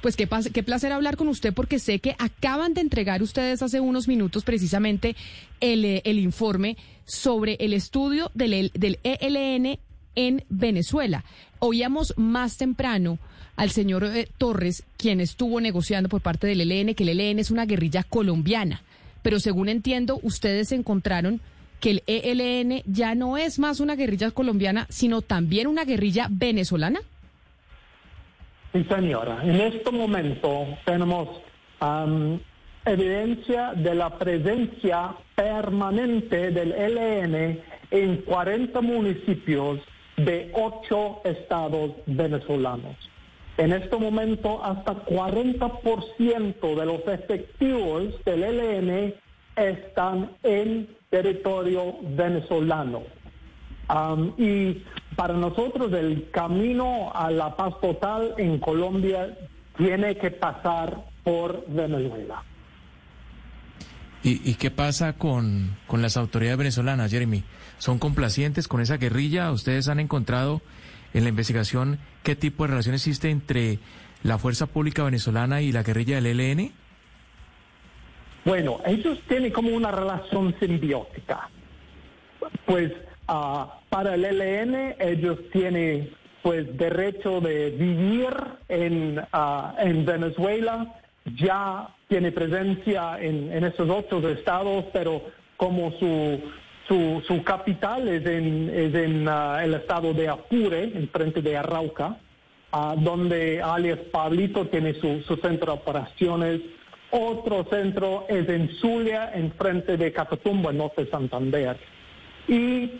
Pues qué, qué placer hablar con usted porque sé que acaban de entregar ustedes hace unos minutos precisamente el, eh, el informe sobre el estudio del, el- del ELN en Venezuela. Oíamos más temprano al señor eh, Torres, quien estuvo negociando por parte del ELN, que el ELN es una guerrilla colombiana. Pero según entiendo, ustedes encontraron que el ELN ya no es más una guerrilla colombiana, sino también una guerrilla venezolana. Sí, señora. En este momento tenemos evidencia de la presencia permanente del ELN en 40 municipios de ocho estados venezolanos. En este momento, hasta 40% de los efectivos del ELN están en territorio venezolano. Um, y para nosotros el camino a la paz total en Colombia tiene que pasar por Venezuela. ¿Y, y qué pasa con, con las autoridades venezolanas, Jeremy? ¿Son complacientes con esa guerrilla? ¿Ustedes han encontrado en la investigación qué tipo de relación existe entre la fuerza pública venezolana y la guerrilla del ELN? Bueno, ellos tienen como una relación simbiótica. Pues ah, para el ELN ellos tienen pues derecho de vivir en, ah, en Venezuela, ya tiene presencia en, en esos otros estados, pero como su, su, su capital es en, es en ah, el estado de Apure, en frente de Arauca, ah, donde alias Pablito tiene su, su centro de operaciones. Otro centro es en Zulia, en frente de Catatumbo, en norte de Santander. Y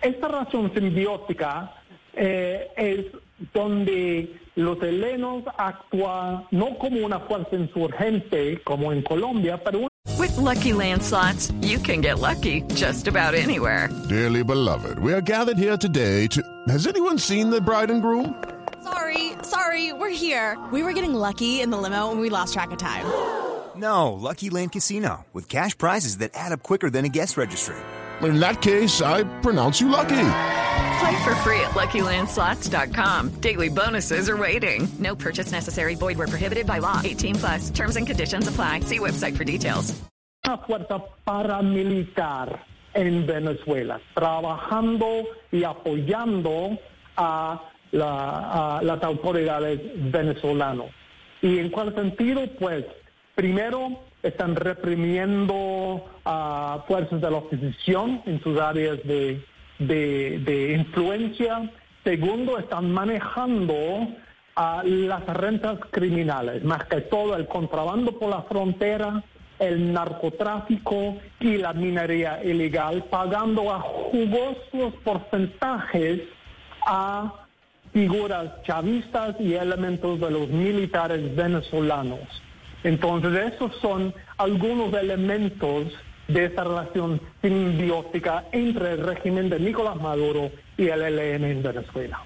esta relación simbiótica eh, es donde los helenos actúan no como una fuerza insurgente como en Colombia, pero With Lucky Land slots, you can get lucky just about anywhere. Dearly beloved, we are gathered here today to. Has anyone seen the bride and groom? Sorry, sorry, we're here. We were getting lucky in the limo and we lost track of time. No, Lucky Land Casino, with cash prizes that add up quicker than a guest registry. In that case, I pronounce you lucky. Play for free at LuckyLandSlots.com. Daily bonuses are waiting. No purchase necessary. Void were prohibited by law. 18 plus. Terms and conditions apply. See website for details. una fuerza paramilitar en Venezuela, trabajando y apoyando a, la- a las autoridades venezolanas. ¿Y en cuál sentido? Pues primero están reprimiendo a fuerzas de la oposición en sus áreas de, de- influencia. Segundo, están manejando a las rentas criminales, más que todo el contrabando por la frontera, el narcotráfico y la minería ilegal, pagando a jugosos porcentajes a figuras chavistas y elementos de los militares venezolanos. Entonces, esos son algunos elementos de esta relación simbiótica entre el régimen de Nicolás Maduro y el ELN en Venezuela.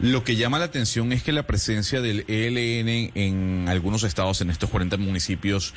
Lo que llama la atención es que la presencia del ELN en algunos estados, en estos 40 municipios,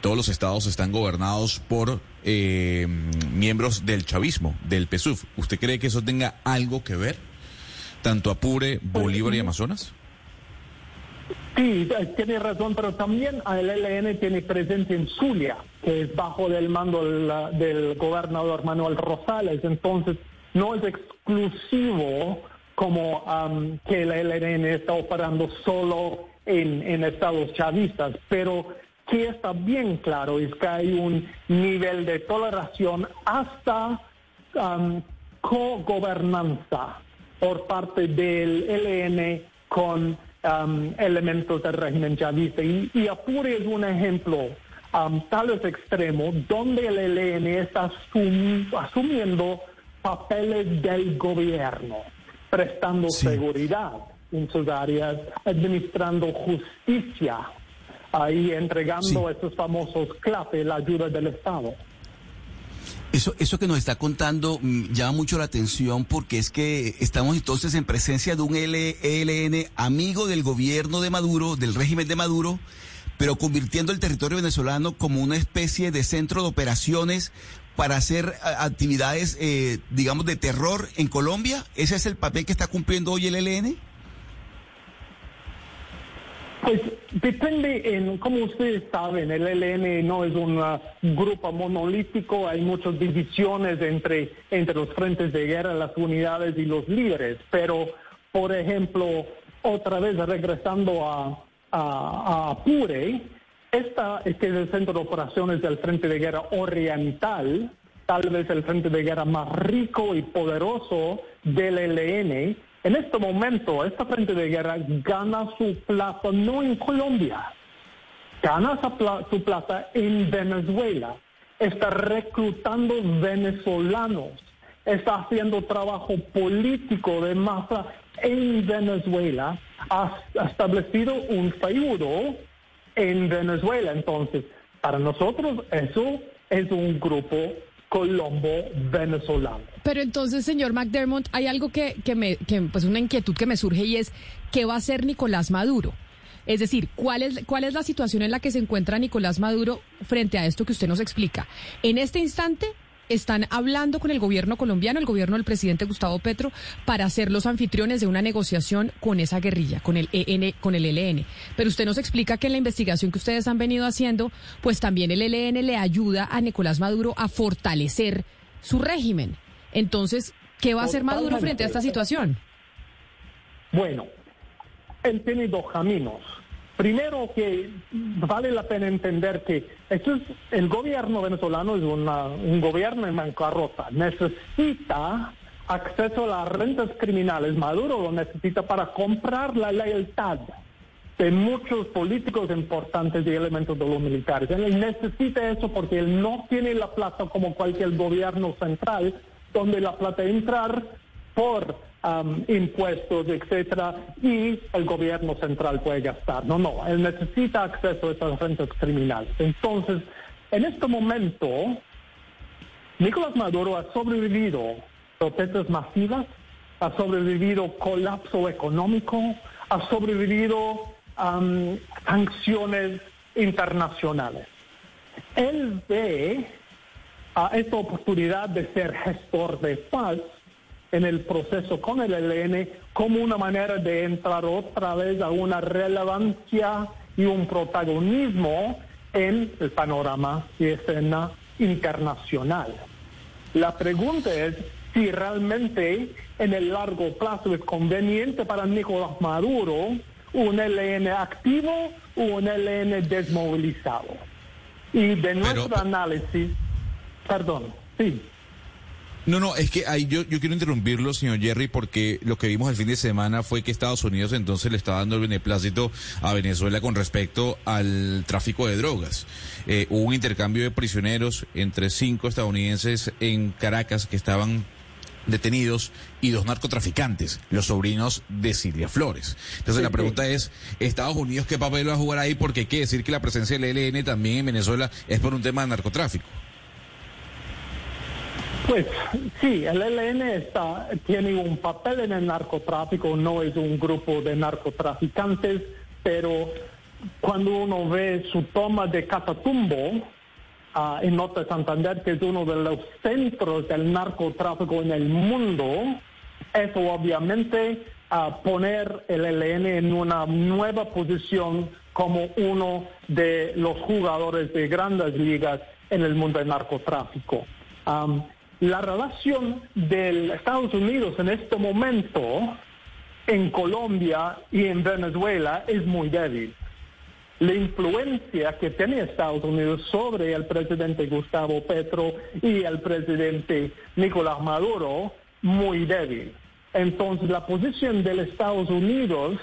todos los estados están gobernados por eh, miembros del chavismo, del PSUV. ¿Usted cree que eso tenga algo que ver? Tanto Apure, Bolívar y Amazonas. Sí, eh, tiene razón, pero también el ELN tiene presencia en Zulia, que es bajo del mando del, gobernador Manuel Rosales. Entonces, no es exclusivo como am, que el ELN está operando solo en, en estados chavistas, pero que está bien claro es que hay un nivel de toleración hasta am, cogobernanza por parte del ELN con um, elementos del régimen chavista. Y, y Apure es un ejemplo um, tal vez extremo donde el ELN está asum- asumiendo papeles del gobierno, prestando Sí. seguridad. en sus áreas, administrando justicia, ahí entregando estos famosos claves, la ayuda del Estado. Eso, eso que nos está contando mm, llama mucho la atención porque es que estamos entonces en presencia de un ELN amigo del gobierno de Maduro, del régimen de Maduro, pero convirtiendo el territorio venezolano como una especie de centro de operaciones para hacer actividades, eh, digamos, de terror en Colombia. ¿Ese es el papel que está cumpliendo hoy el ELN? Pues depende, en, como ustedes saben, el ELN no es un uh, grupo monolítico, hay muchas divisiones entre, entre los frentes de guerra, las unidades y los líderes, pero, por ejemplo, otra vez regresando a, a, Apure, esta es que es el centro de operaciones del Frente de Guerra Oriental, tal vez el Frente de Guerra más rico y poderoso del ELN, en este momento, esta frente de guerra gana su plaza no en Colombia, gana su plaza en Venezuela, está reclutando venezolanos, está haciendo trabajo político de masa en Venezuela, ha establecido un feudo en Venezuela. Entonces, para nosotros eso es un grupo colombo venezolano. Pero entonces, señor McDermott, hay algo que, que me, que, pues una inquietud que me surge y es, ¿qué va a hacer Nicolás Maduro? Es decir, ¿cuál es, ¿cuál es la situación en la que se encuentra Nicolás Maduro frente a esto que usted nos explica? En este instante, están hablando con el gobierno colombiano, el gobierno del presidente Gustavo Petro, para ser los anfitriones de una negociación con esa guerrilla, con el EN, con el ELN. Pero usted nos explica que en la investigación que ustedes han venido haciendo, pues también el ELN le ayuda a Nicolás Maduro a fortalecer su régimen. Entonces, ¿qué va a hacer Maduro frente a esta situación? Bueno, él tiene dos caminos Primero que vale la pena entender que el gobierno venezolano es un gobierno en bancarrota. Necesita acceso a las rentas criminales. Maduro lo necesita para comprar la lealtad de muchos políticos importantes y elementos de los militares. Él necesita eso porque él no tiene la plata como cualquier gobierno central, donde la plata entrar por Um, impuestos, etcétera, y el gobierno central puede gastar. No, no, él necesita acceso a esas rentas criminales. Entonces, en este momento, Nicolás Maduro ha sobrevivido protestas masivas, ha sobrevivido colapso económico, ha sobrevivido um, sanciones internacionales. Él ve a esta oportunidad de ser gestor de paz en el proceso con el ELN como una manera de entrar otra vez a una relevancia y un protagonismo en el panorama y escena internacional. La pregunta es si realmente en el largo plazo es conveniente para Nicolás Maduro un ELN activo o un ELN desmovilizado. Y de nuestro análisis, perdón, sí. No, no, es que ahí yo, yo quiero interrumpirlo, señor Jerry, porque lo que vimos el fin de semana fue que Estados Unidos entonces le está dando el beneplácito a Venezuela con respecto al tráfico de drogas. Eh, hubo un intercambio de prisioneros entre cinco estadounidenses en Caracas que estaban detenidos y dos narcotraficantes, los sobrinos de Silvia Flores. Entonces la pregunta es, ¿Estados Unidos qué papel va a jugar ahí? Porque hay que decir que la presencia del ELN también en Venezuela es por un tema de narcotráfico. Pues sí, el ELN está, tiene un papel en el narcotráfico, no es un grupo de narcotraficantes, pero cuando uno ve su toma de Catatumbo uh, en Norte Santander, que es uno de los centros del narcotráfico en el mundo, eso obviamente a poner el ELN en una nueva posición como uno de los jugadores de grandes ligas en el mundo del narcotráfico. La relación de Estados Unidos en este momento en Colombia y en Venezuela es muy débil. La influencia que tiene Estados Unidos sobre el presidente Gustavo Petro y el presidente Nicolás Maduro muy débil. Entonces la posición de Estados Unidos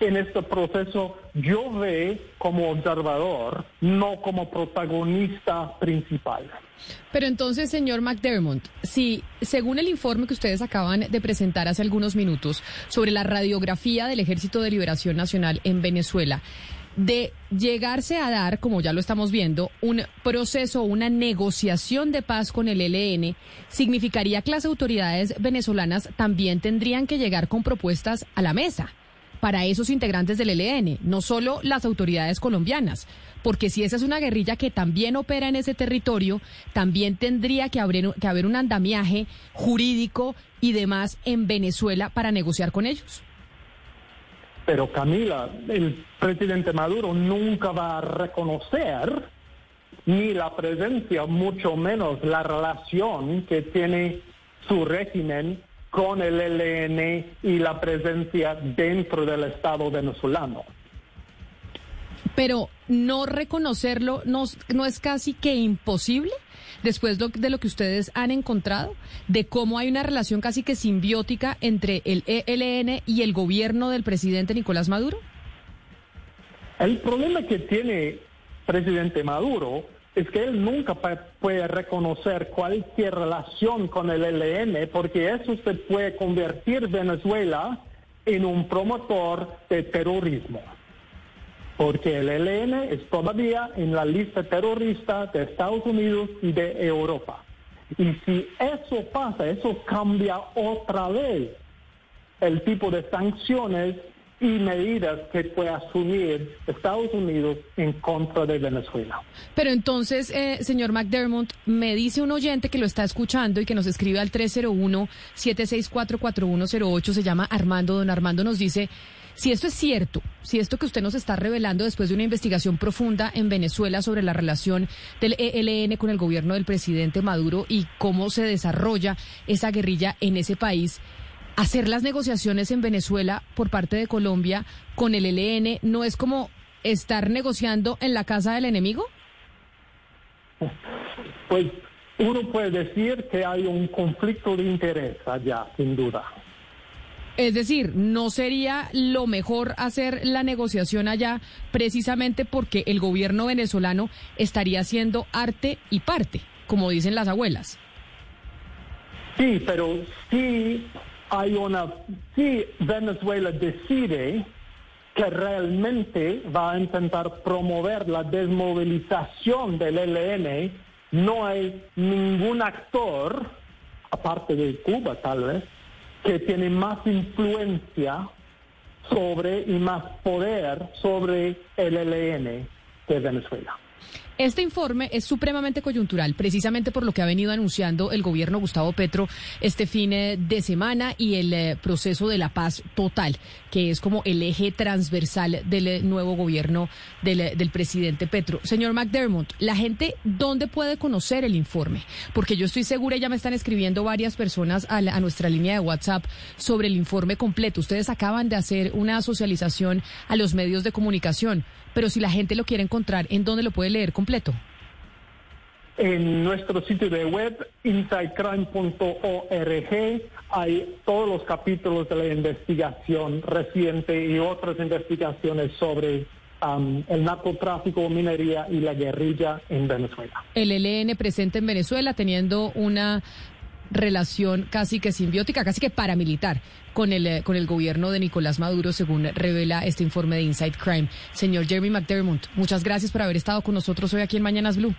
en este proceso yo ve como observador, no como protagonista principal. Pero entonces, señor McDermott, si según el informe que ustedes acaban de presentar hace algunos minutos sobre la radiografía del Ejército de Liberación Nacional en Venezuela, de llegarse a dar, como ya lo estamos viendo, un proceso, una negociación de paz con el ELN, significaría que las autoridades venezolanas también tendrían que llegar con propuestas a la mesa para esos integrantes del ELN, no solo las autoridades colombianas, porque si esa es una guerrilla que también opera en ese territorio, también tendría que haber, que haber un andamiaje jurídico y demás en Venezuela para negociar con ellos. Pero Camila, el presidente Maduro nunca va a reconocer ni la presencia, mucho menos la relación que tiene su régimen con el ELN y la presencia dentro del Estado venezolano. Pero no reconocerlo no, no es casi que imposible después de lo que ustedes han encontrado, de cómo hay una relación casi que simbiótica entre el ELN y el gobierno del presidente Nicolás Maduro? El problema que tiene presidente Maduro es que él nunca puede reconocer cualquier relación con el ELN porque eso se puede convertir Venezuela en un promotor de terrorismo porque el ELN es todavía en la lista terrorista de Estados Unidos y de Europa. Y si eso pasa, eso cambia otra vez el tipo de sanciones y medidas que puede asumir Estados Unidos en contra de Venezuela. Pero entonces, eh, señor McDermott, me dice un oyente que lo está escuchando y que nos escribe al 301-764-4108, se llama Armando. Don Armando nos dice si esto es cierto, si esto que usted nos está revelando después de una investigación profunda en Venezuela sobre la relación del ELN con el gobierno del presidente Maduro y cómo se desarrolla esa guerrilla en ese país, hacer las negociaciones en Venezuela por parte de Colombia con el ELN no es como estar negociando en la casa del enemigo? Pues uno puede decir que hay un conflicto de interés allá, sin duda. Es decir, ¿no sería lo mejor hacer la negociación allá precisamente porque el gobierno venezolano estaría haciendo arte y parte, como dicen las abuelas? Sí, pero si hay una, si Venezuela decide que realmente va a intentar promover la desmovilización del ELN, no hay ningún actor, aparte de Cuba tal vez, que tiene más influencia sobre y más poder sobre el ELN de Venezuela. Este informe es supremamente coyuntural, precisamente por lo que ha venido anunciando el gobierno Gustavo Petro este fin eh, de semana y el eh, proceso de la paz total, que es como el eje transversal del eh, nuevo gobierno del, presidente Petro. Señor McDermott, la gente, ¿dónde puede conocer el informe? Porque yo estoy segura, ya me están escribiendo varias personas a, a nuestra línea de WhatsApp sobre el informe completo. Ustedes acaban de hacer una socialización a los medios de comunicación pero si la gente lo quiere encontrar, ¿en dónde lo puede leer completo? En nuestro sitio de web, insidecrime.org, hay todos los capítulos de la investigación reciente y otras investigaciones sobre um, el narcotráfico, minería y la guerrilla en Venezuela. El ELN presente en Venezuela teniendo una relación casi que simbiótica, casi que paramilitar con el, eh, con el gobierno de Nicolás Maduro, según revela este informe de Inside Crime. Señor Jeremy McDermott, muchas gracias por haber estado con nosotros hoy aquí en Mañanas Blue.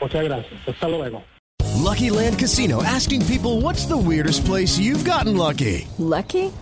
Muchas gracias. Hasta luego. Lucky Land Casino asking people what's the weirdest place you've gotten lucky. Lucky?